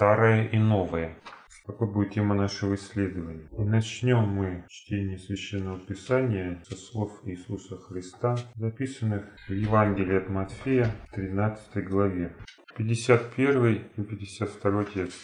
старое и новое. Какой будет тема нашего исследования? И начнем мы чтение Священного Писания со слов Иисуса Христа, записанных в Евангелии от Матфея, 13 главе. 51 и 52 текст.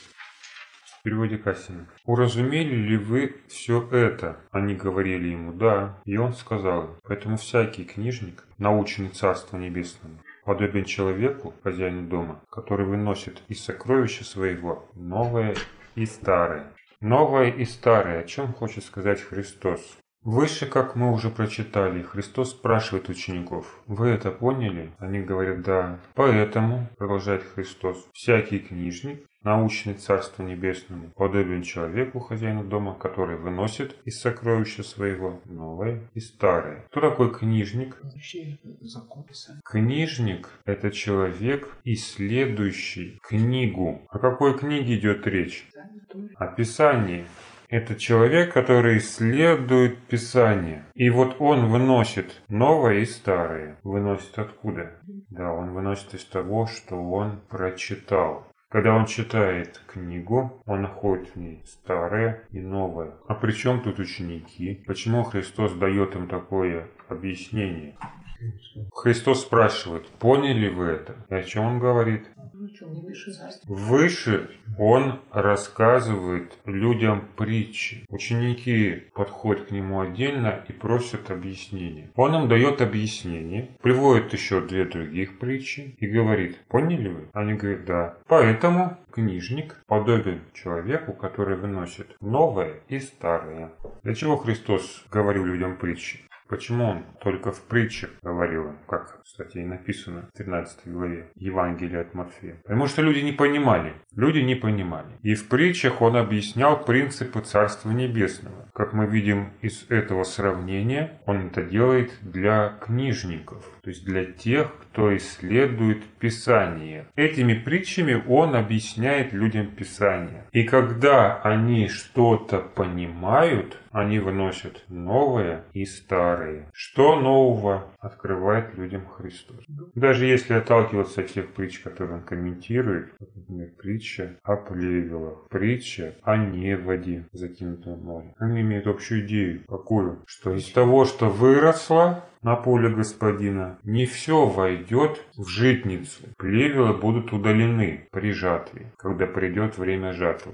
В переводе Кассина. «Уразумели ли вы все это?» Они говорили ему «да». И он сказал «Поэтому всякий книжник, наученный Царству Небесному, подобен человеку, хозяину дома, который выносит из сокровища своего новое и старое. Новое и старое, о чем хочет сказать Христос. Выше, как мы уже прочитали, Христос спрашивает учеников, «Вы это поняли?» Они говорят, «Да». «Поэтому», продолжает Христос, «всякий книжник, научный Царству Небесному, подобен человеку, хозяину дома, который выносит из сокровища своего новое и старое». Кто такой книжник? Книжник – это человек, исследующий книгу. О какой книге идет речь? О Писании. Это человек, который исследует Писание. И вот он выносит новое и старое. Выносит откуда? Да, он выносит из того, что он прочитал. Когда он читает книгу, он находит в ней старое и новое. А при чем тут ученики? Почему Христос дает им такое объяснение? Христос спрашивает, поняли вы это? И о чем он говорит? Выше он рассказывает людям притчи. Ученики подходят к нему отдельно и просят объяснения. Он им дает объяснение, приводит еще две других притчи и говорит, поняли вы? Они говорят, да. Поэтому книжник подобен человеку, который выносит новое и старое. Для чего Христос говорил людям притчи? Почему он только в притчах говорил, как, кстати, и написано в 13 главе Евангелия от Матфея? Потому что люди не понимали. Люди не понимали. И в притчах он объяснял принципы Царства Небесного. Как мы видим из этого сравнения, он это делает для книжников, то есть для тех, кто исследует Писание. Этими притчами он объясняет людям Писание. И когда они что-то понимают, они выносят новое и старое. Что нового открывает людям Христос? Даже если отталкиваться от тех притч, которые он комментирует, например, притча о плевелах, притча о неводе, закинутом море. Они имеют общую идею. Какую? Что из того, что выросло, на поле господина, не все войдет в житницу. Плевелы будут удалены при жатве, когда придет время жатвы.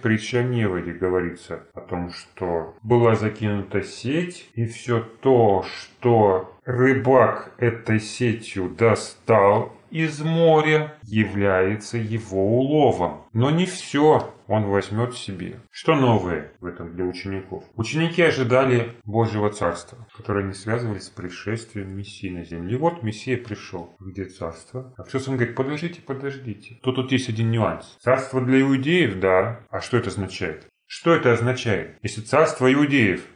Притче о неводе говорится о том, что была закинута сеть, и все то, что рыбак этой сетью достал из моря, является его уловом. Но не все он возьмет себе. Что новое в этом для учеников? Ученики ожидали Божьего Царства, которое не связывались с пришествием Мессии на землю. И вот Мессия пришел. Где Царство? А Христос он говорит, подождите, подождите. То тут есть один нюанс. Царство для иудеев, да. А что это означает? Что это означает? Если царство иудеев,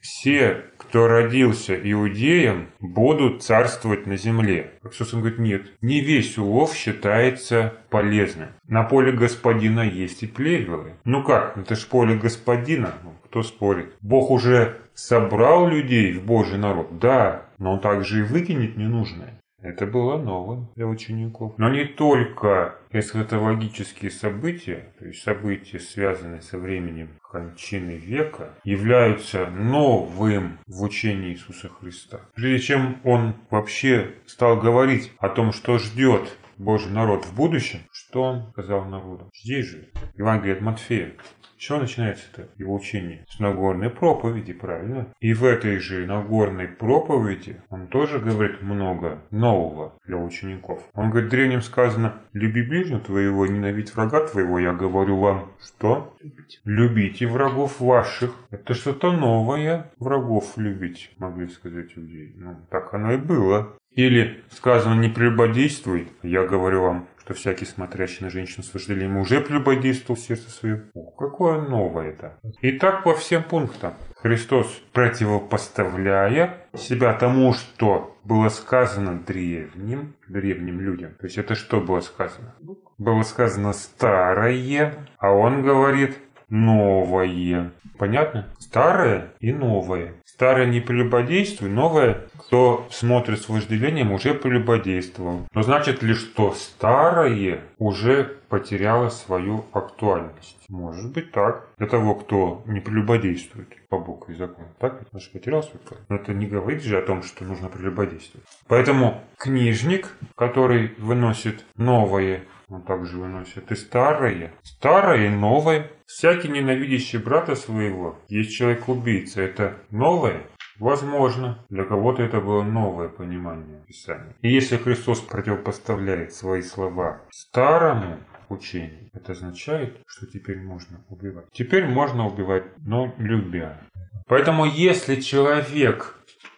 все, кто родился иудеем, будут царствовать на земле. Иисус говорит, нет, не весь улов считается полезным. На поле господина есть и плевелы. Ну как, это ж поле господина, ну, кто спорит. Бог уже собрал людей в Божий народ, да, но он также и выкинет ненужное. Это было новым для учеников. Но не только эсхатологические события, то есть события, связанные со временем кончины века, являются новым в учении Иисуса Христа. Прежде чем он вообще стал говорить о том, что ждет Божий народ в будущем, что он сказал народу? Здесь же, Евангелие от Матфея, чего начинается это его учение? С Нагорной проповеди, правильно? И в этой же Нагорной проповеди он тоже говорит много нового для учеников. Он говорит, древним сказано, люби ближнего твоего, ненавидь врага твоего. Я говорю вам, что? Любите. Любите врагов ваших. Это что-то новое. Врагов любить, могли сказать иудеи. Ну, так оно и было. Или сказано не прелюбодействуй, я говорю вам, что всякий смотрящий на женщину с вожделением уже прелюбодействовал сердце свое. О, какое новое это. И так по всем пунктам. Христос, противопоставляя себя тому, что было сказано древним, древним людям. То есть это что было сказано? Было сказано старое, а он говорит новое. Понятно? Старое и новое. Старое не прелюбодействуй, новое, кто смотрит с вожделением, уже прелюбодействовал. Но значит ли, что старое уже потеряло свою актуальность? Может быть так. Для того, кто не прелюбодействует по букве закона. Так? Это же потерял свою актуальность. Но это не говорит же о том, что нужно прелюбодействовать. Поэтому книжник, который выносит новое он также выносит и старое, старое и новое. Всякий ненавидящий брата своего есть человек-убийца. Это новое? Возможно, для кого-то это было новое понимание Писания. И если Христос противопоставляет свои слова старому учению, это означает, что теперь можно убивать. Теперь можно убивать, но любя. Поэтому если человек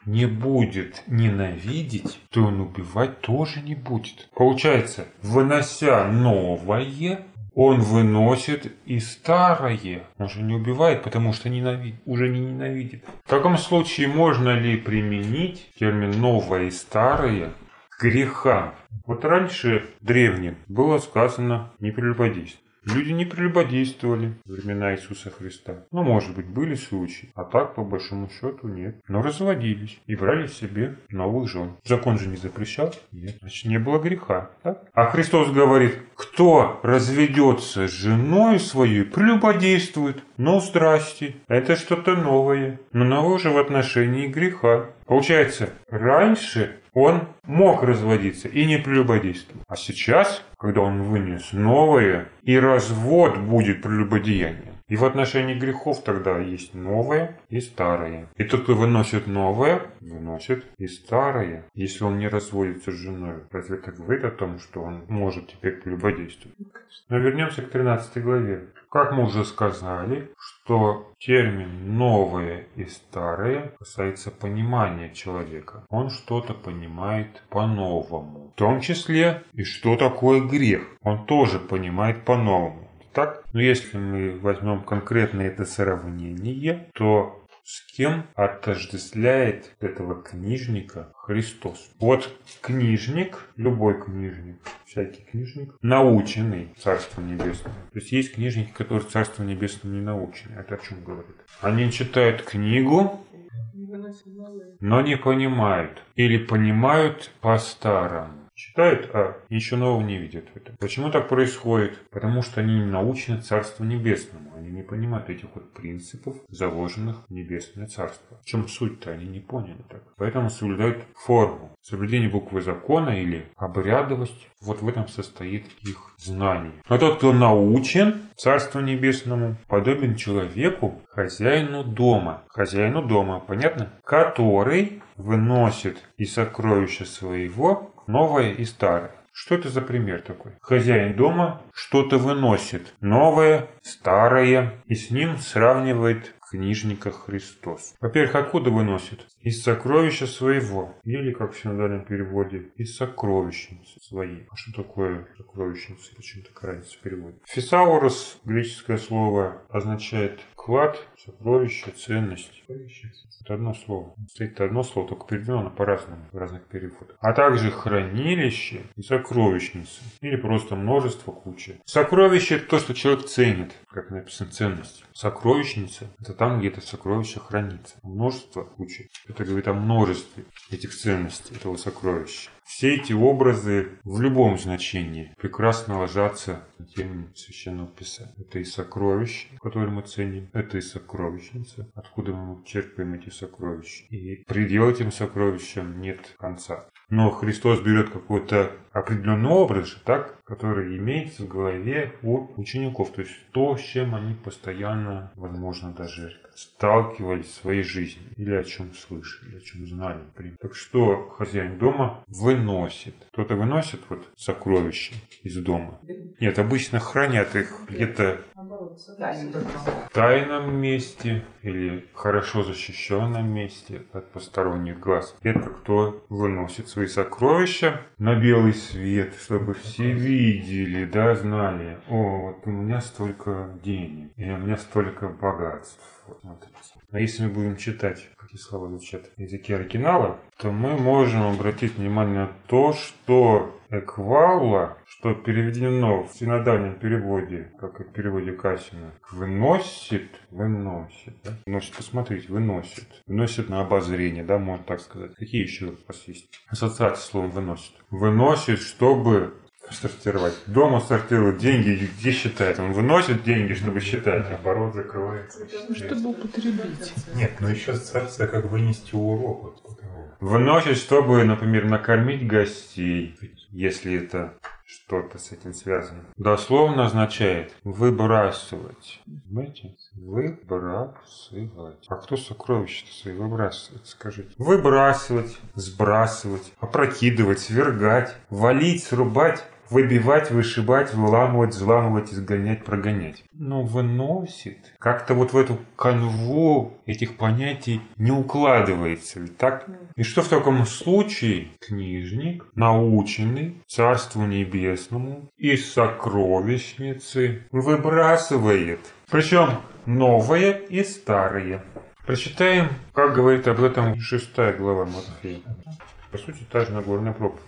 не будет ненавидеть, то он убивать тоже не будет. Получается, вынося новое, он выносит и старое. Он же не убивает, потому что ненавидит, уже не ненавидит. В таком случае можно ли применить термин новое и старое к грехам? Вот раньше древним было сказано не прелюбодействие. Люди не прелюбодействовали в времена Иисуса Христа. Ну, может быть, были случаи, а так, по большому счету, нет. Но разводились и брали себе новых жен. Закон же не запрещал? Нет. Значит, не было греха. Так? А Христос говорит, кто разведется с женой своей, прелюбодействует. Ну, здрасте, это что-то новое. Но новое уже в отношении греха. Получается, раньше он мог разводиться и не прелюбодействовал. А сейчас, когда он вынес новое, и развод будет прелюбодеянием. И в отношении грехов тогда есть новое и старое. И тот, кто выносит новое, выносит и старое. Если он не разводится с женой, разве это говорит о том, что он может теперь прелюбодействовать? Но вернемся к 13 главе. Как мы уже сказали, что термин «новое» и «старое» касается понимания человека. Он что-то понимает по-новому. В том числе и что такое грех. Он тоже понимает по-новому. Так? Но если мы возьмем конкретно это сравнение, то с кем отождествляет этого книжника Христос. Вот книжник, любой книжник, всякий книжник, наученный Царством Небесным. То есть есть книжники, которые Царством Небесным не научены. Это о чем говорит? Они читают книгу, но не понимают. Или понимают по-старому. Читают, а ничего нового не видят в этом. Почему так происходит? Потому что они не научены Царству Небесному. Они не понимают этих вот принципов, заложенных в Небесное Царство. В чем суть-то? Они не поняли так. Поэтому соблюдают форму. Соблюдение буквы закона или обрядовость. Вот в этом состоит их знание. Но тот, кто научен Царству Небесному, подобен человеку, хозяину дома. Хозяину дома, понятно? Который выносит из сокровища своего новое и старое. Что это за пример такой? Хозяин дома что-то выносит, новое, старое, и с ним сравнивает книжника Христос. Во-первых, откуда выносит? Из сокровища своего. Или, как в синодальном переводе, из сокровищницы своей. А что такое сокровищница? Почему такая разница в переводе? Фисаурус, греческое слово, означает клад, сокровище, ценность. Это одно слово. Стоит одно слово, только переведено по-разному в разных переводах. А также хранилище и сокровищница. Или просто множество, куча. Сокровище это то, что человек ценит, как написано ценность. Сокровищница это там, где это сокровище хранится. Множество, куча. Это говорит о множестве этих ценностей, этого сокровища. Все эти образы в любом значении прекрасно ложатся на тему Священного Писания. Это и сокровища, которые мы ценим, это и сокровищница, откуда мы черпаем эти сокровища. И предел этим сокровищам нет конца. Но Христос берет какой-то определенный образ, так, который имеется в голове у учеников. То есть то, с чем они постоянно, возможно, даже сталкивались в своей жизни. Или о чем слышали, о чем знали. Так что хозяин дома выносит. Кто-то выносит вот сокровища из дома. Нет, обычно хранят их где-то в тайном месте или хорошо защищенном месте от посторонних глаз. Это кто выносит свои сокровища на белый свет, чтобы все видели, да, знали. О, вот у меня столько денег, и у меня столько богатств. Вот смотрите. А если мы будем читать, какие слова звучат в языке оригинала, то мы можем обратить внимание на то, что эквалла, что переведено в синодальном переводе, как и в переводе Касина, выносит, выносит, да? выносит, посмотрите, выносит, выносит на обозрение, да, можно так сказать. Какие еще у вас есть ассоциации с словом выносит? Выносит, чтобы сортировать. Дома сортирует деньги, где считает? Он выносит деньги, чтобы считать. Оборот закрывается. Ну, чтобы употребить. Нет, но еще ассоциация как вынести урок. Вот, Выносит, чтобы, например, накормить гостей, если это что-то с этим связано. Дословно означает выбрасывать. Понимаете? Выбрасывать. А кто сокровища свои выбрасывает, скажите? Выбрасывать, сбрасывать, опрокидывать, свергать, валить, срубать выбивать, вышибать, выламывать, взламывать, изгонять, прогонять. Но выносит. Как-то вот в эту канву этих понятий не укладывается. Так? И что в таком случае книжник, наученный Царству Небесному из сокровищницы выбрасывает. Причем новое и старое. Прочитаем, как говорит об этом шестая глава Матфея. По сути, та же Нагорная проповедь.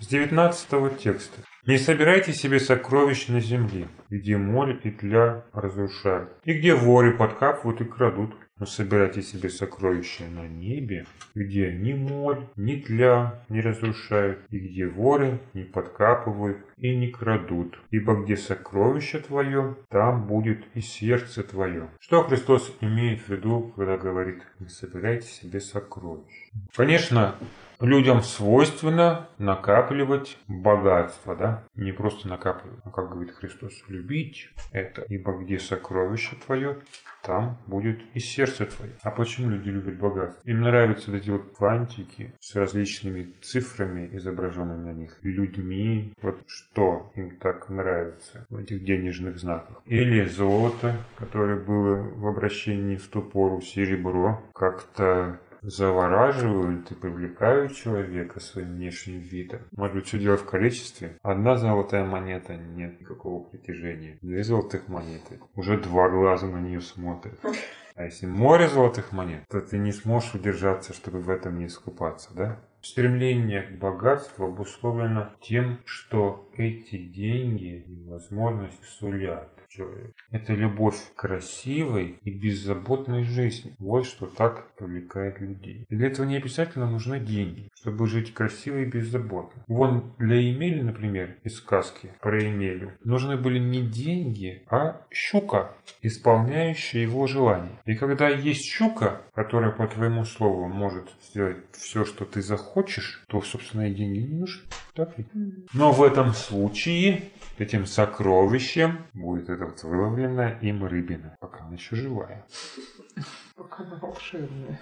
С 19 текста. Не собирайте себе сокровищ на земле, где море и тля разрушают, и где воры подкапывают и крадут. Но собирайте себе сокровища на небе, где ни моль, ни тля не разрушают, и где воры не подкапывают и не крадут. Ибо где сокровище твое, там будет и сердце твое. Что Христос имеет в виду, когда говорит, не собирайте себе сокровища? Конечно, людям свойственно накапливать богатство, да? Не просто накапливать, а как говорит Христос, любить это. Ибо где сокровище твое, там будет и сердце твое. А почему люди любят богатство? Им нравятся эти вот квантики с различными цифрами, изображенными на них, людьми. Вот что им так нравится в этих денежных знаках. Или золото, которое было в обращении в ту пору, серебро, как-то завораживают и привлекают человека своим внешним видом. Может быть, все дело в количестве. Одна золотая монета, нет никакого притяжения. Две золотых монеты, уже два глаза на нее смотрят. А если море золотых монет, то ты не сможешь удержаться, чтобы в этом не искупаться, да? Стремление к богатству обусловлено тем, что эти деньги и возможность сулят Это любовь к красивой и беззаботной жизни. Вот что так привлекает людей. И для этого не обязательно нужны деньги, чтобы жить красиво и беззаботно. Вон для Емели, например, из сказки про Емелю, нужны были не деньги, а щука, исполняющая его желания. И когда есть щука, которая по твоему слову может сделать все, что ты захочешь, то, собственно, и деньги не нужны. Так ведь? Но в этом случае этим сокровищем будет эта вот выловленная им рыбина, пока она еще живая. Пока она волшебная.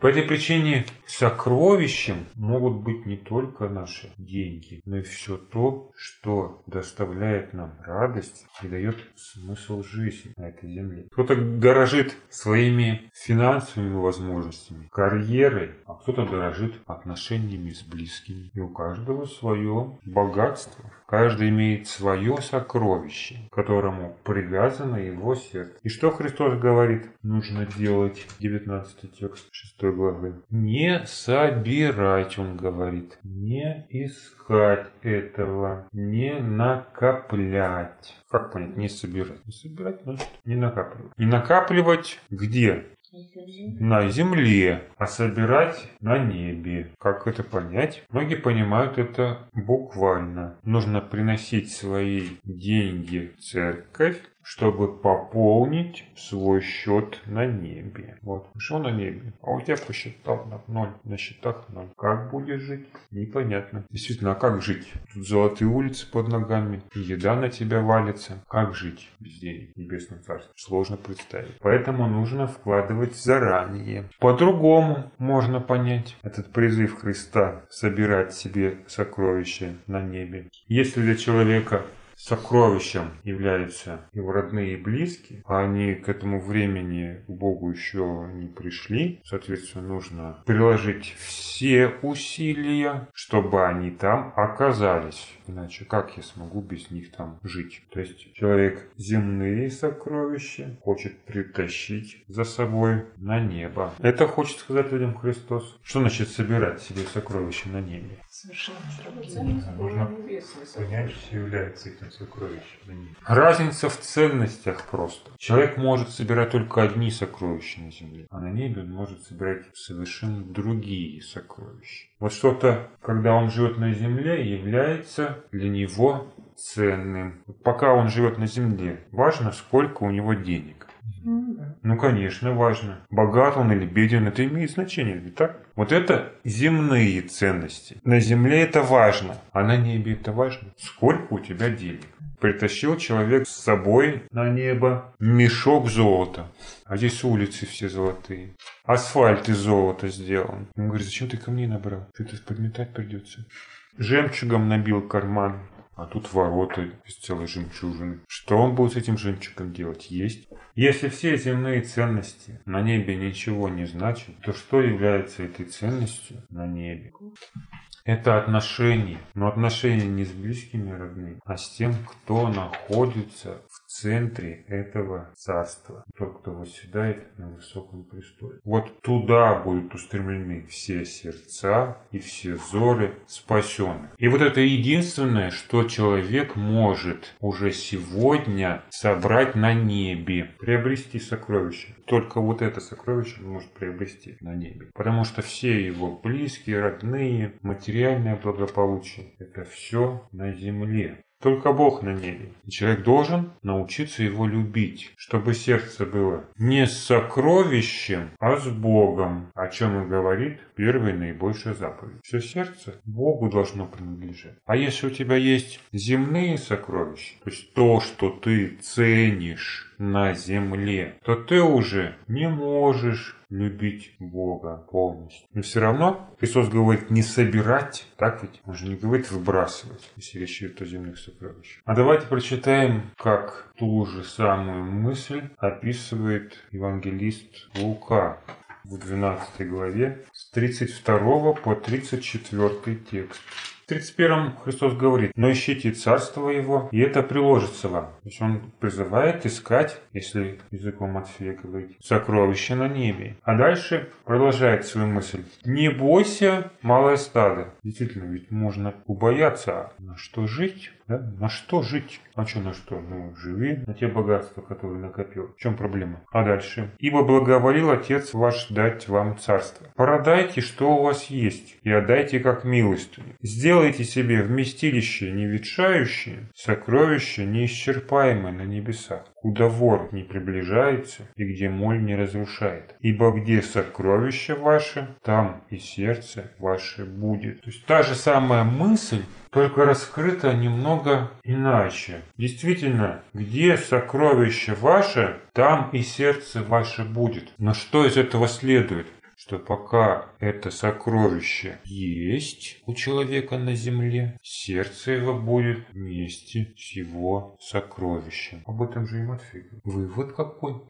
По этой причине сокровищем могут быть не только наши деньги, но и все то, что доставляет нам радость и дает смысл жизни на этой земле. Кто-то дорожит своими финансовыми возможностями, карьерой, а кто-то дорожит отношениями с близкими. И у каждого свое богатство. Каждый имеет свое сокровище, которому привязано его сердце. И что Христос говорит? Нужно делать 19 текст 6 главы. Не собирать, он говорит. Не искать этого. Не накоплять. Как понять? Не собирать. Не собирать значит не накапливать. Не накапливать где? на земле, а собирать на небе. Как это понять? Многие понимают это буквально. Нужно приносить свои деньги в церковь, чтобы пополнить свой счет на небе. Вот, что на небе? А у тебя посчитал на ноль, на счетах ноль. Как будешь жить? Непонятно. Действительно, а как жить? Тут золотые улицы под ногами, еда на тебя валится. Как жить без денег в небесном царстве? Сложно представить. Поэтому нужно вкладывать заранее. По-другому можно понять этот призыв Христа собирать себе сокровища на небе. Если для человека сокровищем являются его родные и близкие, а они к этому времени к Богу еще не пришли, соответственно, нужно приложить все усилия, чтобы они там оказались. Иначе как я смогу без них там жить? То есть человек земные сокровища хочет притащить за собой на небо. Это хочет сказать людям Христос. Что значит собирать себе сокровища на небе? Совершенно Нужно понять, что является этим сокровищем. Разница в ценностях просто. Человек может собирать только одни сокровища на земле, а на небе он может собирать совершенно другие сокровища. Вот что-то, когда он живет на земле, является для него ценным. Пока он живет на земле, важно, сколько у него денег. Ну да. Ну, конечно, важно. Богат он или беден, это имеет значение, ведь так? Вот это земные ценности. На земле это важно, а на небе это важно. Сколько у тебя денег? Притащил человек с собой на небо мешок золота. А здесь улицы все золотые. Асфальт из золота сделан. Он говорит, зачем ты камней набрал? Это подметать придется. Жемчугом набил карман. А тут ворота из целой жемчужины. Что он будет с этим жемчугом делать? Есть. Если все земные ценности на небе ничего не значат, то что является этой ценностью на небе? Это отношения, но отношения не с близкими родными, а с тем, кто находится центре этого царства. Тот, кто восседает на высоком престоле. Вот туда будут устремлены все сердца и все взоры спасенных. И вот это единственное, что человек может уже сегодня собрать на небе, приобрести сокровища. Только вот это сокровище он может приобрести на небе. Потому что все его близкие, родные, материальное благополучие, это все на земле. Только Бог на небе. И человек должен научиться его любить, чтобы сердце было не с сокровищем, а с Богом, о чем и говорит первая наибольшая заповедь. Все сердце Богу должно принадлежать. А если у тебя есть земные сокровища, то есть то, что ты ценишь на земле, то ты уже не можешь любить Бога полностью. Но все равно Христос говорит не собирать, так ведь? Он же не говорит выбрасывать, если речь идет о земных сокровищах. А давайте прочитаем, как ту же самую мысль описывает евангелист Лука в 12 главе с 32 по 34 текст. В 31 Христос говорит, но ищите царство Его, и это приложится вам. То есть Он призывает искать, если языком Матфея говорить, сокровища на небе. А дальше продолжает свою мысль. Не бойся, малое стадо. Действительно, ведь можно убояться, а на что жить? Да? На что жить? А что на что? Ну, живи на те богатства, которые накопил. В чем проблема? А дальше? Ибо благоволил Отец ваш дать вам царство. Продайте, что у вас есть, и отдайте как милостыню. Сделайте себе вместилище не ветшающее, сокровище неисчерпаемое на небесах, куда вор не приближается и где моль не разрушает. Ибо где сокровище ваше, там и сердце ваше будет. То есть та же самая мысль, только раскрыта немного иначе. Действительно, где сокровище ваше, там и сердце ваше будет. Но что из этого следует? что пока это сокровище есть у человека на земле, сердце его будет вместе с его сокровищем. Об этом же и Матфей. Вывод какой?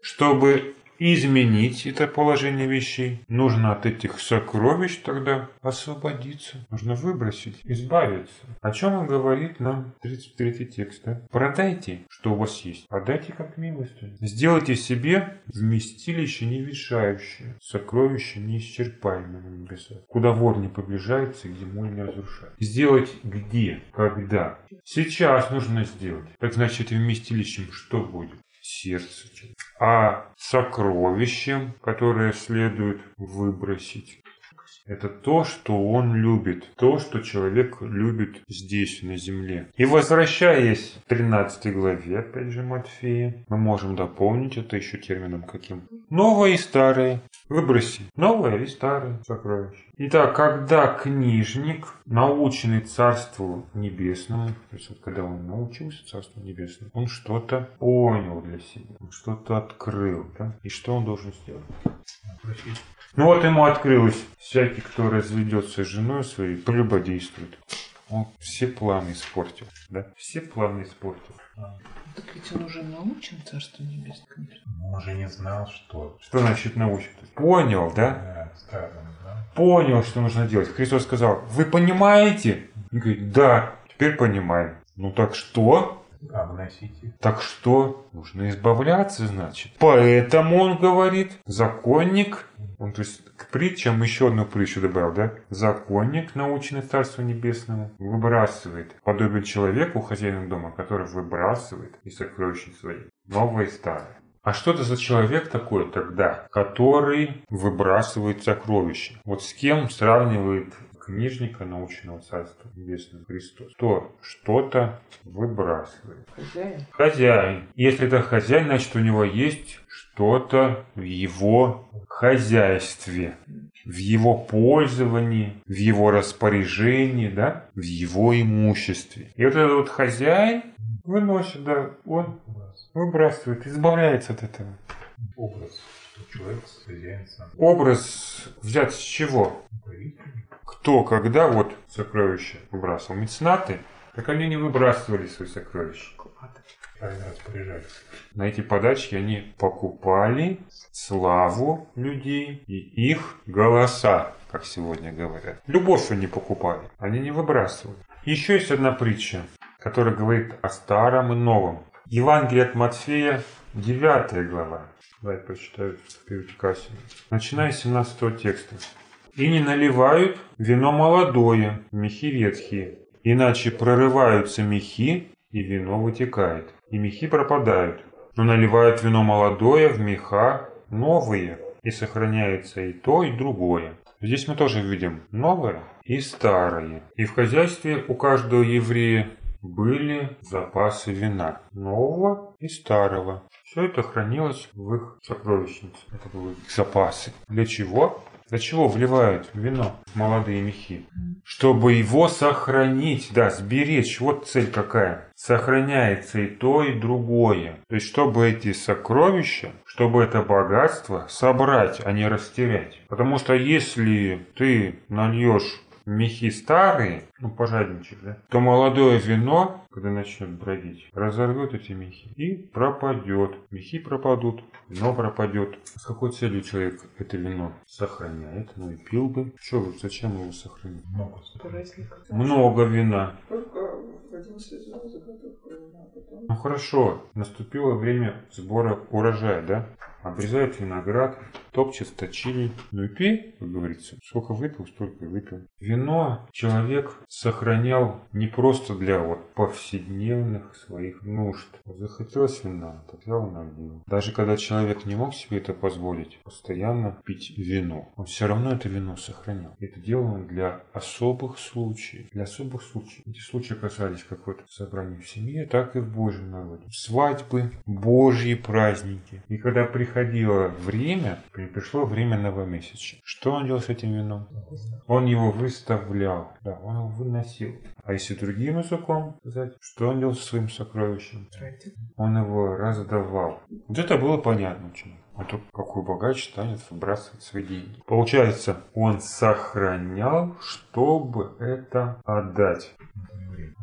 Чтобы изменить это положение вещей, нужно от этих сокровищ тогда освободиться. Нужно выбросить, избавиться. О чем он говорит нам 33 текст. Да? Продайте, что у вас есть, отдайте как милостыню. Сделайте себе вместилище не вешающее, сокровище неисчерпаемое на небесах, куда вор не приближается где моль не разрушает. Сделать где, когда? Сейчас нужно сделать. Так значит, вместилищем что будет? сердце. А сокровищем, которое следует выбросить, это то, что он любит, то, что человек любит здесь, на земле. И возвращаясь к 13 главе, опять же, Матфея, мы можем дополнить это еще термином каким? Новое и старое. Выброси новое и старое сокровище. Итак, когда книжник, наученный Царству Небесному, то есть вот когда он научился Царству Небесному, он что-то понял для себя, он что-то открыл. Да? И что он должен сделать? Ну вот ему открылось, всякий, кто разведется с женой своей, прелюбодействует. Он все планы испортил, да? Все планы испортил. Так ведь он уже научен, Царство Небесное, конечно. Но он же не знал, что... Что значит научен? Понял, да? Да, да? Понял, что нужно делать. Христос сказал, вы понимаете? Он говорит, да, теперь понимаем. Ну так что? Обносите. Так что? Нужно избавляться, значит. Поэтому он говорит, законник, он то есть к притчам еще одну притчу добавил, да? Законник, наученный Царству Небесному, выбрасывает, подобен человеку, хозяину дома, который выбрасывает из сокровищниц своей новое и старое. А что это за человек такой тогда, который выбрасывает сокровища? Вот с кем сравнивает книжника научного царства небесного Христос? Кто что-то выбрасывает. Хозяин. Хозяин. Если это хозяин, значит у него есть что-то в его хозяйстве, в его пользовании, в его распоряжении, да, в его имуществе. И вот этот вот хозяин выносит, да, он выбрасывает, избавляется от этого. Образ, что человек хозяин сам. Образ взят с чего? Кто, когда вот сокровища выбрасывал? Меценаты? Так они не выбрасывали свои сокровища. Правильно распоряжаться. На эти подачки они покупали славу людей и их голоса, как сегодня говорят. Любовь они покупали, они не выбрасывали. Еще есть одна притча, которая говорит о старом и новом. Евангелие от Матфея, 9 глава. Давай прочитаю в переводе Кассина. Начиная с 17 текста. «И не наливают вино молодое, мехи ветхие, иначе прорываются мехи, и вино вытекает, и мехи пропадают. Но наливают вино молодое в меха новые, и сохраняется и то, и другое. Здесь мы тоже видим новое и старое. И в хозяйстве у каждого еврея были запасы вина, нового и старого. Все это хранилось в их сокровищнице. Это были их запасы. Для чего? Для чего вливают вино в молодые мехи? Чтобы его сохранить, да, сберечь. Вот цель какая. Сохраняется и то, и другое. То есть, чтобы эти сокровища, чтобы это богатство собрать, а не растерять. Потому что если ты нальешь мехи старые, ну, пожадничать, да, то молодое вино, когда начнет бродить, разорвет эти мехи и пропадет. Мехи пропадут, вино пропадет. С какой целью человек это вино сохраняет? Ну и пил бы. Что вы, зачем его сохранить? Много. Много вина. Только в один сезон заготовка вина, а потом... Ну хорошо, наступило время сбора урожая, да? Обрезают виноград, топчет сточили. Ну и пей, как говорится. Сколько выпил, столько и выпил. Вино человек сохранял не просто для вот повседневных своих нужд. Вот захотелось вина, так взял налил. Даже когда человек не мог себе это позволить, постоянно пить вино, он все равно это вино сохранял. Это делал он для особых случаев. Для особых случаев. Эти случаи касались как вот собраний в семье, так и в Божьем народе. Свадьбы, Божьи праздники. И когда приходило время, при- пришло время новомесяча. Что он делал с этим вином? Он его выставлял, да, он его выносил. А если другим языком сказать, что он делал со своим сокровищем? Он его раздавал. Вот это было понятно очень. А то какой богач станет выбрасывать свои деньги. Получается, он сохранял, чтобы это отдать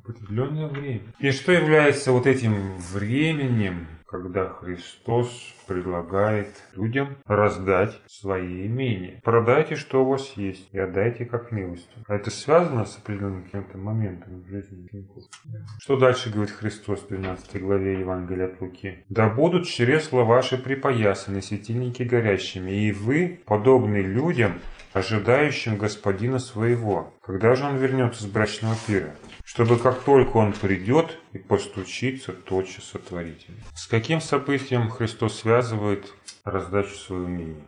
определенное время. И что является вот этим временем, когда Христос предлагает людям раздать свои имения. Продайте, что у вас есть, и отдайте как милостью. А это связано с определенным каким-то моментом в жизни. Что дальше говорит Христос в 12 главе Евангелия от Луки? «Да будут чресла ваши припоясаны, светильники горящими, и вы, подобные людям, ожидающим господина своего. Когда же он вернется с брачного пира? Чтобы как только он придет и постучится, тотчас сотворить. его». С каким событием Христос связывает раздачу своего имени?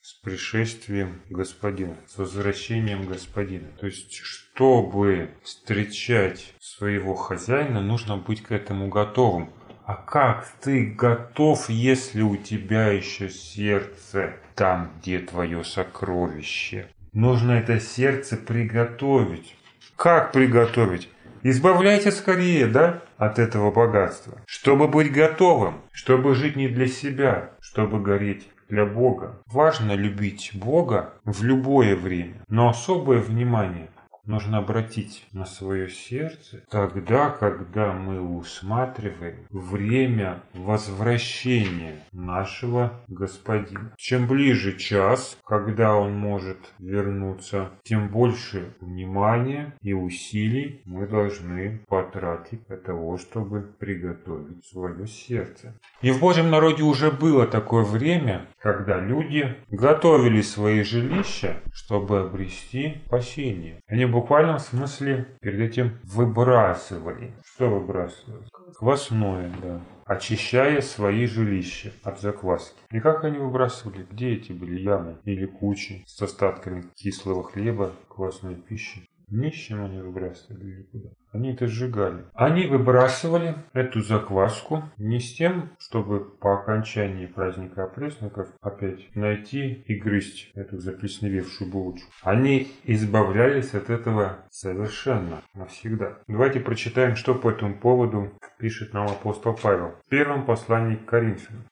С пришествием Господина, с возвращением Господина. То есть, чтобы встречать своего хозяина, нужно быть к этому готовым. А как ты готов, если у тебя еще сердце там, где твое сокровище? Нужно это сердце приготовить. Как приготовить? Избавляйте скорее, да, от этого богатства. Чтобы быть готовым, чтобы жить не для себя, чтобы гореть для Бога. Важно любить Бога в любое время, но особое внимание нужно обратить на свое сердце тогда, когда мы усматриваем время возвращения нашего Господина. Чем ближе час, когда Он может вернуться, тем больше внимания и усилий мы должны потратить для того, чтобы приготовить свое сердце. И в Божьем народе уже было такое время, когда люди готовили свои жилища, чтобы обрести спасение. Они буквальном смысле перед этим выбрасывали. Что выбрасывали? Квасное, да. Очищая свои жилища от закваски. И как они выбрасывали? Где эти были ямы или кучи с остатками кислого хлеба, квасной пищи? Нищим они выбрасывали или куда? Они это сжигали. Они выбрасывали эту закваску не с тем, чтобы по окончании праздника опресноков опять найти и грызть эту заплесневевшую булочку. Они избавлялись от этого совершенно, навсегда. Давайте прочитаем, что по этому поводу пишет нам апостол Павел. В первом послании к Коринфянам.